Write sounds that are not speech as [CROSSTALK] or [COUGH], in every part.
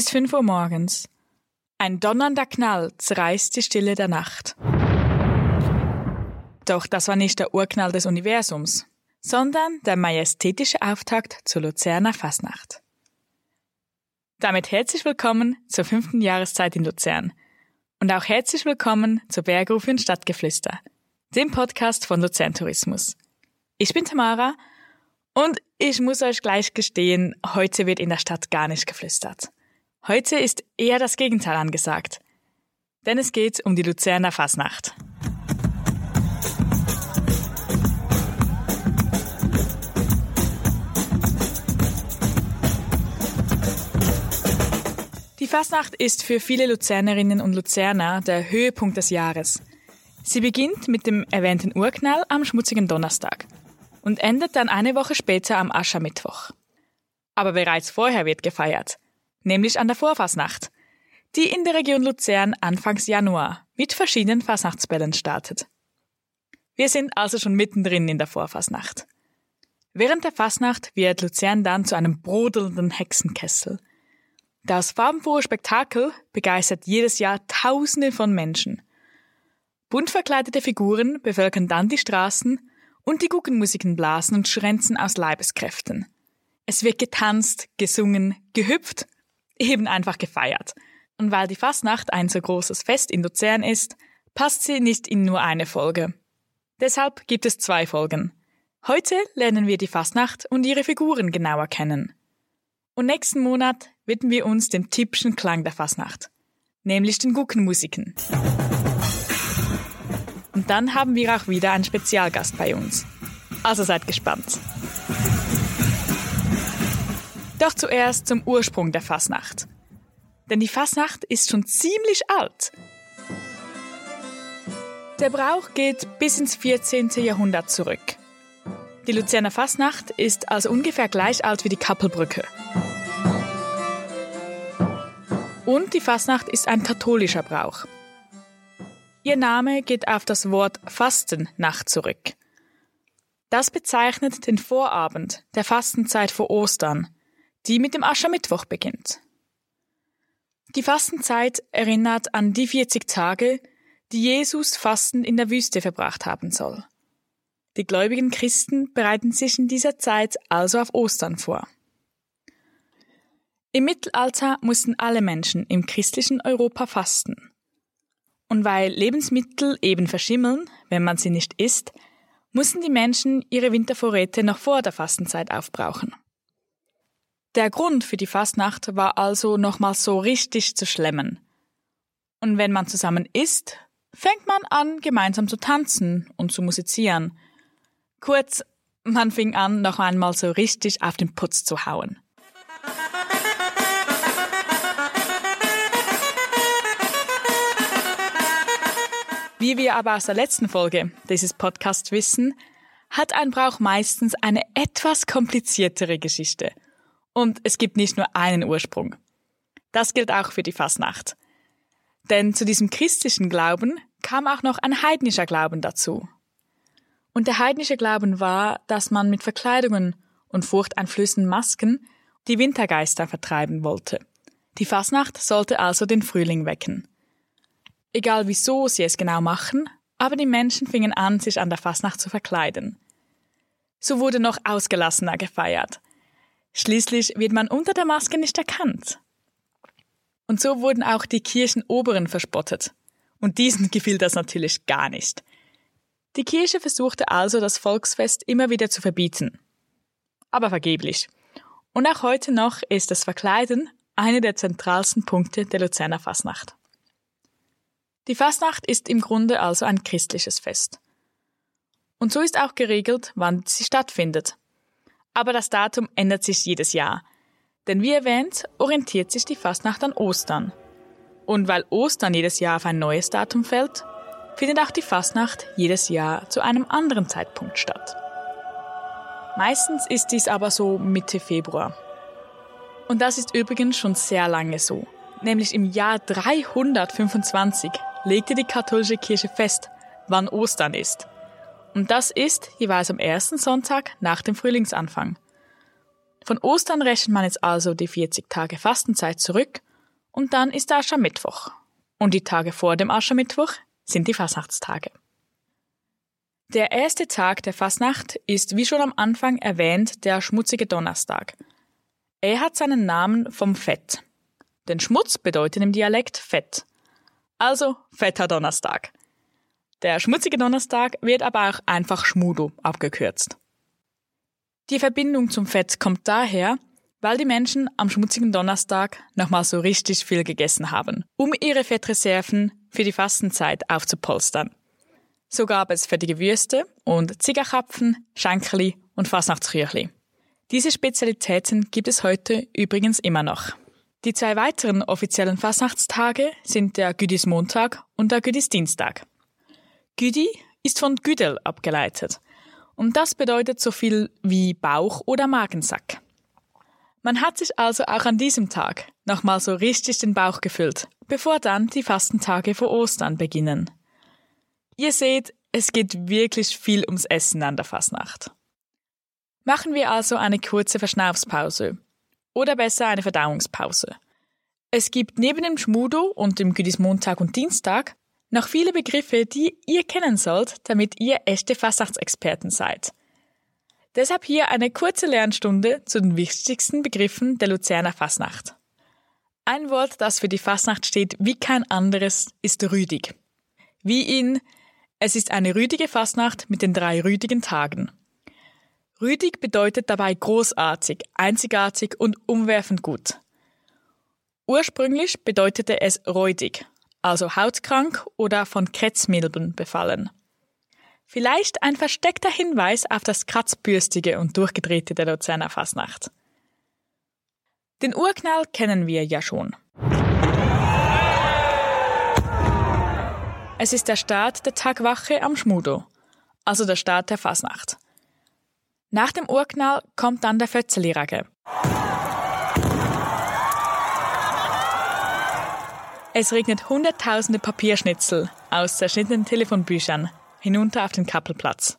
ist 5 Uhr morgens. Ein donnernder Knall zerreißt die Stille der Nacht. Doch das war nicht der Urknall des Universums, sondern der majestätische Auftakt zur Luzerner Fasnacht. Damit herzlich willkommen zur fünften Jahreszeit in Luzern und auch herzlich willkommen zur Bergrufe und Stadtgeflüster, dem Podcast von Luzern Tourismus. Ich bin Tamara und ich muss euch gleich gestehen, heute wird in der Stadt gar nicht geflüstert. Heute ist eher das Gegenteil angesagt, denn es geht um die Luzerner Fasnacht. Fasnacht ist für viele Luzernerinnen und Luzerner der Höhepunkt des Jahres. Sie beginnt mit dem erwähnten Urknall am schmutzigen Donnerstag und endet dann eine Woche später am Aschermittwoch. Aber bereits vorher wird gefeiert, nämlich an der Vorfasnacht, die in der Region Luzern Anfangs Januar mit verschiedenen Fasnachtsbällen startet. Wir sind also schon mittendrin in der Vorfasnacht. Während der Fasnacht wird Luzern dann zu einem brodelnden Hexenkessel – das farbenfrohe Spektakel begeistert jedes Jahr Tausende von Menschen. Bunt verkleidete Figuren bevölkern dann die Straßen und die Guggenmusiken blasen und schränzen aus Leibeskräften. Es wird getanzt, gesungen, gehüpft, eben einfach gefeiert. Und weil die Fastnacht ein so großes Fest in Luzern ist, passt sie nicht in nur eine Folge. Deshalb gibt es zwei Folgen. Heute lernen wir die Fastnacht und ihre Figuren genauer kennen. Und nächsten Monat widmen wir uns dem typischen Klang der Fasnacht, nämlich den Guckenmusiken. Und dann haben wir auch wieder einen Spezialgast bei uns. Also seid gespannt. Doch zuerst zum Ursprung der Fasnacht. Denn die Fasnacht ist schon ziemlich alt. Der Brauch geht bis ins 14. Jahrhundert zurück. Die Luzerner Fasnacht ist also ungefähr gleich alt wie die Kappelbrücke. Und die Fasnacht ist ein katholischer Brauch. Ihr Name geht auf das Wort Fastennacht zurück. Das bezeichnet den Vorabend der Fastenzeit vor Ostern, die mit dem Aschermittwoch beginnt. Die Fastenzeit erinnert an die 40 Tage, die Jesus fastend in der Wüste verbracht haben soll. Die gläubigen Christen bereiten sich in dieser Zeit also auf Ostern vor. Im Mittelalter mussten alle Menschen im christlichen Europa fasten. Und weil Lebensmittel eben verschimmeln, wenn man sie nicht isst, mussten die Menschen ihre Wintervorräte noch vor der Fastenzeit aufbrauchen. Der Grund für die Fastnacht war also nochmal so richtig zu schlemmen. Und wenn man zusammen isst, fängt man an, gemeinsam zu tanzen und zu musizieren. Kurz, man fing an, noch einmal so richtig auf den Putz zu hauen. Wie wir aber aus der letzten Folge dieses Podcasts wissen, hat ein Brauch meistens eine etwas kompliziertere Geschichte. Und es gibt nicht nur einen Ursprung. Das gilt auch für die Fasnacht. Denn zu diesem christlichen Glauben kam auch noch ein heidnischer Glauben dazu. Und der heidnische Glauben war, dass man mit Verkleidungen und furchteinflößenden Masken die Wintergeister vertreiben wollte. Die Fasnacht sollte also den Frühling wecken. Egal wieso sie es genau machen, aber die Menschen fingen an, sich an der Fasnacht zu verkleiden. So wurde noch ausgelassener gefeiert. Schließlich wird man unter der Maske nicht erkannt. Und so wurden auch die Kirchenoberen verspottet. Und diesen [LAUGHS] gefiel das natürlich gar nicht. Die Kirche versuchte also, das Volksfest immer wieder zu verbieten. Aber vergeblich. Und auch heute noch ist das Verkleiden eine der zentralsten Punkte der Luzerner Fasnacht. Die Fastnacht ist im Grunde also ein christliches Fest. Und so ist auch geregelt, wann sie stattfindet. Aber das Datum ändert sich jedes Jahr. Denn wie erwähnt, orientiert sich die Fastnacht an Ostern. Und weil Ostern jedes Jahr auf ein neues Datum fällt, findet auch die Fastnacht jedes Jahr zu einem anderen Zeitpunkt statt. Meistens ist dies aber so Mitte Februar. Und das ist übrigens schon sehr lange so Nämlich im Jahr 325 legte die katholische Kirche fest, wann Ostern ist. Und das ist jeweils am ersten Sonntag nach dem Frühlingsanfang. Von Ostern rechnet man jetzt also die 40 Tage Fastenzeit zurück und dann ist der Aschermittwoch. Und die Tage vor dem Aschermittwoch sind die Fastnachtstage. Der erste Tag der Fastnacht ist, wie schon am Anfang erwähnt, der schmutzige Donnerstag. Er hat seinen Namen vom Fett. Denn Schmutz bedeutet im Dialekt Fett. Also fetter Donnerstag. Der schmutzige Donnerstag wird aber auch einfach Schmudo abgekürzt. Die Verbindung zum Fett kommt daher, weil die Menschen am schmutzigen Donnerstag nochmal so richtig viel gegessen haben, um ihre Fettreserven für die Fastenzeit aufzupolstern. So gab es fettige Würste und Ziegerkapfen, Schenkeli und Fasnachtsküchli. Diese Spezialitäten gibt es heute übrigens immer noch. Die zwei weiteren offiziellen Fasnachtstage sind der Güdismontag und der Güdisdienstag. Güdi ist von Güdel abgeleitet und das bedeutet so viel wie Bauch oder Magensack. Man hat sich also auch an diesem Tag nochmal so richtig den Bauch gefüllt, bevor dann die Fastentage vor Ostern beginnen. Ihr seht, es geht wirklich viel ums Essen an der Fasnacht. Machen wir also eine kurze Verschnaufspause. Oder besser eine Verdauungspause. Es gibt neben dem Schmudo und dem Güdismontag und Dienstag noch viele Begriffe, die ihr kennen sollt, damit ihr echte Fasnachtsexperten seid. Deshalb hier eine kurze Lernstunde zu den wichtigsten Begriffen der Luzerner Fasnacht. Ein Wort, das für die Fasnacht steht wie kein anderes, ist rüdig. Wie in es ist eine rüdige Fastnacht mit den drei rüdigen Tagen. Rüdig bedeutet dabei großartig, einzigartig und umwerfend gut. Ursprünglich bedeutete es räudig, also hautkrank oder von Kretzmilben befallen. Vielleicht ein versteckter Hinweis auf das Kratzbürstige und Durchgedrehte der Luzerner Fasnacht. Den Urknall kennen wir ja schon. Es ist der Start der Tagwache am Schmudo, also der Start der Fasnacht. Nach dem Urknall kommt dann der Fötzeli-Rage. Es regnet hunderttausende Papierschnitzel aus zerschnittenen Telefonbüchern hinunter auf den Kappelplatz.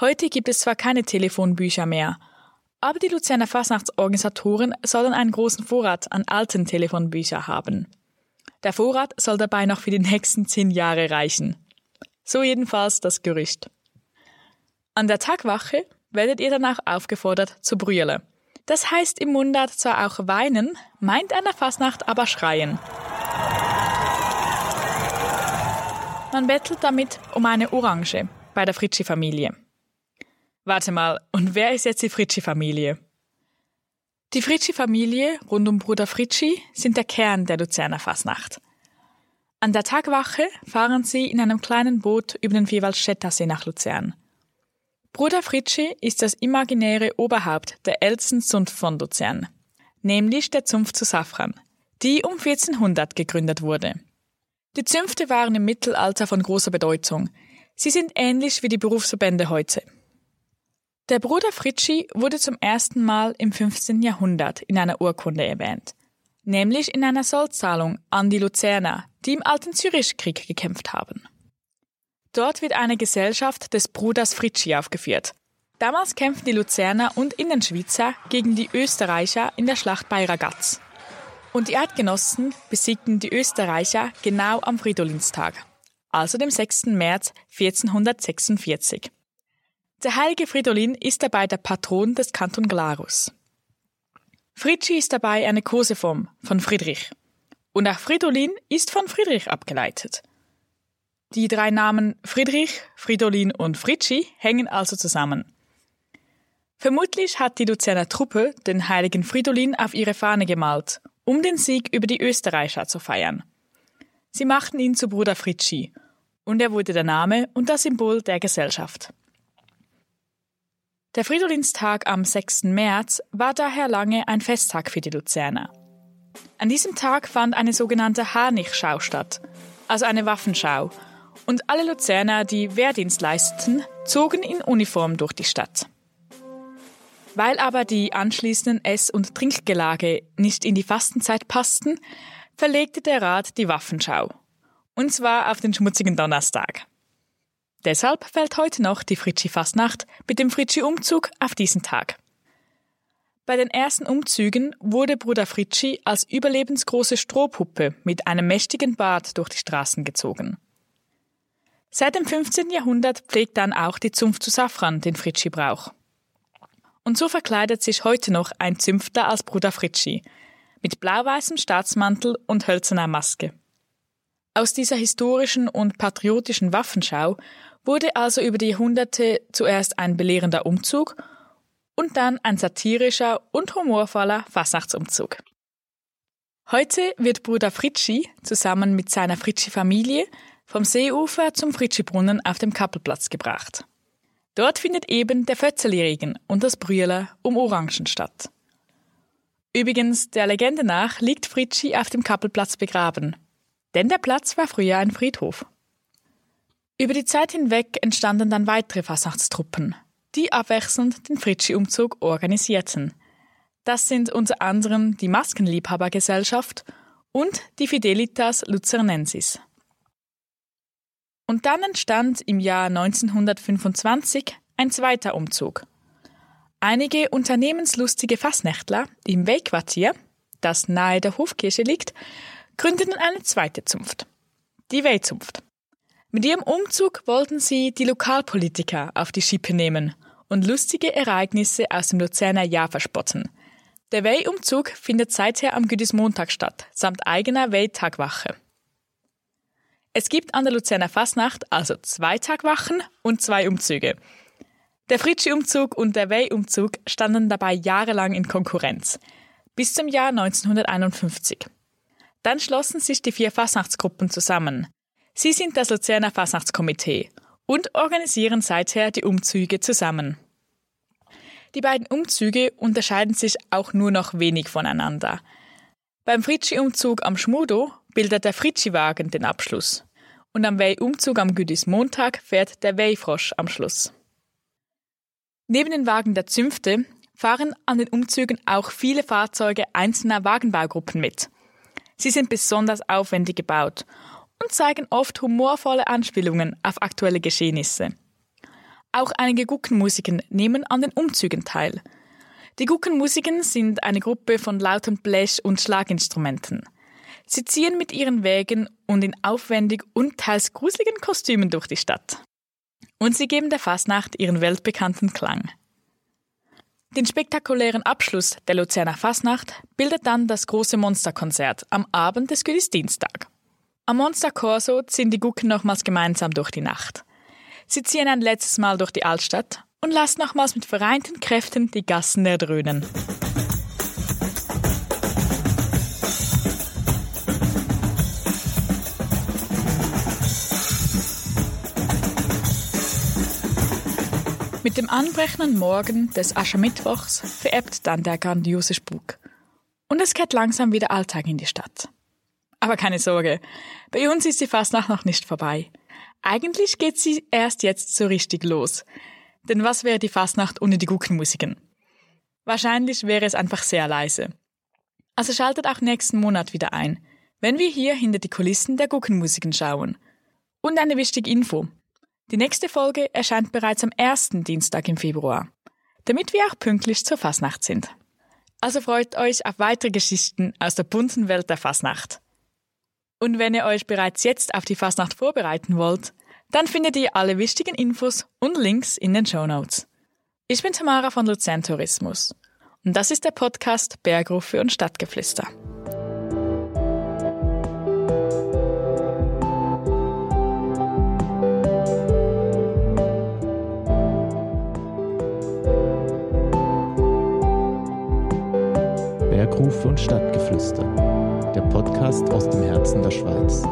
Heute gibt es zwar keine Telefonbücher mehr, aber die Luzerner Fasnachtsorganisatoren sollen einen großen Vorrat an alten Telefonbüchern haben. Der Vorrat soll dabei noch für die nächsten zehn Jahre reichen. So jedenfalls das Gerücht. An der Tagwache werdet ihr danach aufgefordert zu brüllen. Das heißt im Mundart zwar auch weinen, meint an der Fasnacht aber schreien. Man bettelt damit um eine Orange bei der Fritschi-Familie. Warte mal, und wer ist jetzt die Fritschi-Familie? Die Fritschi-Familie rund um Bruder Fritschi sind der Kern der Luzerner Fasnacht. An der Tagwache fahren sie in einem kleinen Boot über den Vierwaldstättersee nach Luzern. Bruder Fritschi ist das imaginäre Oberhaupt der ältesten Zunft von Luzern, nämlich der Zunft zu Safran, die um 1400 gegründet wurde. Die Zünfte waren im Mittelalter von großer Bedeutung. Sie sind ähnlich wie die Berufsverbände heute. Der Bruder Fritschi wurde zum ersten Mal im 15. Jahrhundert in einer Urkunde erwähnt, nämlich in einer Sollzahlung an die Luzerner, die im Alten Zürichkrieg gekämpft haben. Dort wird eine Gesellschaft des Bruders Fritschi aufgeführt. Damals kämpften die Luzerner und Indenschweizer gegen die Österreicher in der Schlacht bei Ragaz. Und die Eidgenossen besiegten die Österreicher genau am Fridolinstag, also dem 6. März 1446. Der heilige Fridolin ist dabei der Patron des Kanton Glarus. Fritschi ist dabei eine Koseform von Friedrich. Und auch Fridolin ist von Friedrich abgeleitet. Die drei Namen Friedrich, Fridolin und Fritschi hängen also zusammen. Vermutlich hat die Luzerner Truppe den heiligen Fridolin auf ihre Fahne gemalt, um den Sieg über die Österreicher zu feiern. Sie machten ihn zu Bruder Fritschi, und er wurde der Name und das Symbol der Gesellschaft. Der Fridolinstag am 6. März war daher lange ein Festtag für die Luzerner. An diesem Tag fand eine sogenannte Harnichschau statt, also eine Waffenschau, und alle Luzerner, die Wehrdienst leisteten, zogen in Uniform durch die Stadt. Weil aber die anschließenden Ess- und Trinkgelage nicht in die Fastenzeit passten, verlegte der Rat die Waffenschau. Und zwar auf den schmutzigen Donnerstag. Deshalb fällt heute noch die Fritschi-Fastnacht mit dem Fritschi-Umzug auf diesen Tag. Bei den ersten Umzügen wurde Bruder Fritschi als überlebensgroße Strohpuppe mit einem mächtigen Bart durch die Straßen gezogen. Seit dem 15. Jahrhundert pflegt dann auch die Zunft zu Safran den Fritschi-Brauch. Und so verkleidet sich heute noch ein Zünfter als Bruder Fritschi, mit blau-weißem Staatsmantel und hölzerner Maske. Aus dieser historischen und patriotischen Waffenschau wurde also über die Jahrhunderte zuerst ein belehrender Umzug und dann ein satirischer und humorvoller Fasnachtsumzug. Heute wird Bruder Fritschi zusammen mit seiner Fritschi-Familie vom Seeufer zum Fritschi-Brunnen auf dem Kappelplatz gebracht. Dort findet eben der Fötzeli-Regen und das Brühler um Orangen statt. Übrigens, der Legende nach liegt Fritschi auf dem Kappelplatz begraben, denn der Platz war früher ein Friedhof. Über die Zeit hinweg entstanden dann weitere Fasnachtstruppen, die abwechselnd den Fritschi-Umzug organisierten. Das sind unter anderem die Maskenliebhabergesellschaft und die Fidelitas Luzernensis. Und dann entstand im Jahr 1925 ein zweiter Umzug. Einige unternehmenslustige Fassnächtler im Weyquartier, das nahe der Hofkirche liegt, gründeten eine zweite Zunft, die Weyzunft. Mit ihrem Umzug wollten sie die Lokalpolitiker auf die Schippe nehmen und lustige Ereignisse aus dem Luzerner Jahr verspotten. Der Weihumzug findet seither am Güdismontag statt, samt eigener Wehtagwache. Es gibt an der Luzerner Fasnacht also zwei Tagwachen und zwei Umzüge. Der Fritschi-Umzug und der Wey-Umzug standen dabei jahrelang in Konkurrenz, bis zum Jahr 1951. Dann schlossen sich die vier Fasnachtsgruppen zusammen. Sie sind das Luzerner Fasnachtskomitee und organisieren seither die Umzüge zusammen. Die beiden Umzüge unterscheiden sich auch nur noch wenig voneinander. Beim Fritschi-Umzug am Schmudo bildet der Fritschi-Wagen den Abschluss und am Weih-Umzug am Güdis-Montag fährt der Weih-Frosch am Schluss. Neben den Wagen der Zünfte fahren an den Umzügen auch viele Fahrzeuge einzelner Wagenbaugruppen mit. Sie sind besonders aufwendig gebaut und zeigen oft humorvolle Anspielungen auf aktuelle Geschehnisse. Auch einige Guckenmusiken nehmen an den Umzügen teil. Die Guckenmusiken sind eine Gruppe von lauten Blech- und Schlaginstrumenten. Sie ziehen mit ihren Wägen und in aufwendig und teils gruseligen Kostümen durch die Stadt. Und sie geben der Fasnacht ihren weltbekannten Klang. Den spektakulären Abschluss der Luzerner Fasnacht bildet dann das große Monsterkonzert am Abend des Güdisdienstag. Am Monster Corso ziehen die Gucken nochmals gemeinsam durch die Nacht. Sie ziehen ein letztes Mal durch die Altstadt und lassen nochmals mit vereinten Kräften die Gassen erdröhnen. Mit dem anbrechenden Morgen des Aschermittwochs verebbt dann der grandiose Spuk. Und es kehrt langsam wieder Alltag in die Stadt. Aber keine Sorge, bei uns ist die Fastnacht noch nicht vorbei. Eigentlich geht sie erst jetzt so richtig los. Denn was wäre die Fastnacht ohne die Guckenmusiken? Wahrscheinlich wäre es einfach sehr leise. Also schaltet auch nächsten Monat wieder ein, wenn wir hier hinter die Kulissen der Guckenmusiken schauen. Und eine wichtige Info. Die nächste Folge erscheint bereits am ersten Dienstag im Februar, damit wir auch pünktlich zur Fasnacht sind. Also freut euch auf weitere Geschichten aus der bunten Welt der Fasnacht. Und wenn ihr euch bereits jetzt auf die Fastnacht vorbereiten wollt, dann findet ihr alle wichtigen Infos und Links in den Show Notes. Ich bin Tamara von Luzern Tourismus und das ist der Podcast Bergrufe und Stadtgeflüster. Bergrufe und Stadtgeflüster der Podcast aus dem Herzen der Schweiz.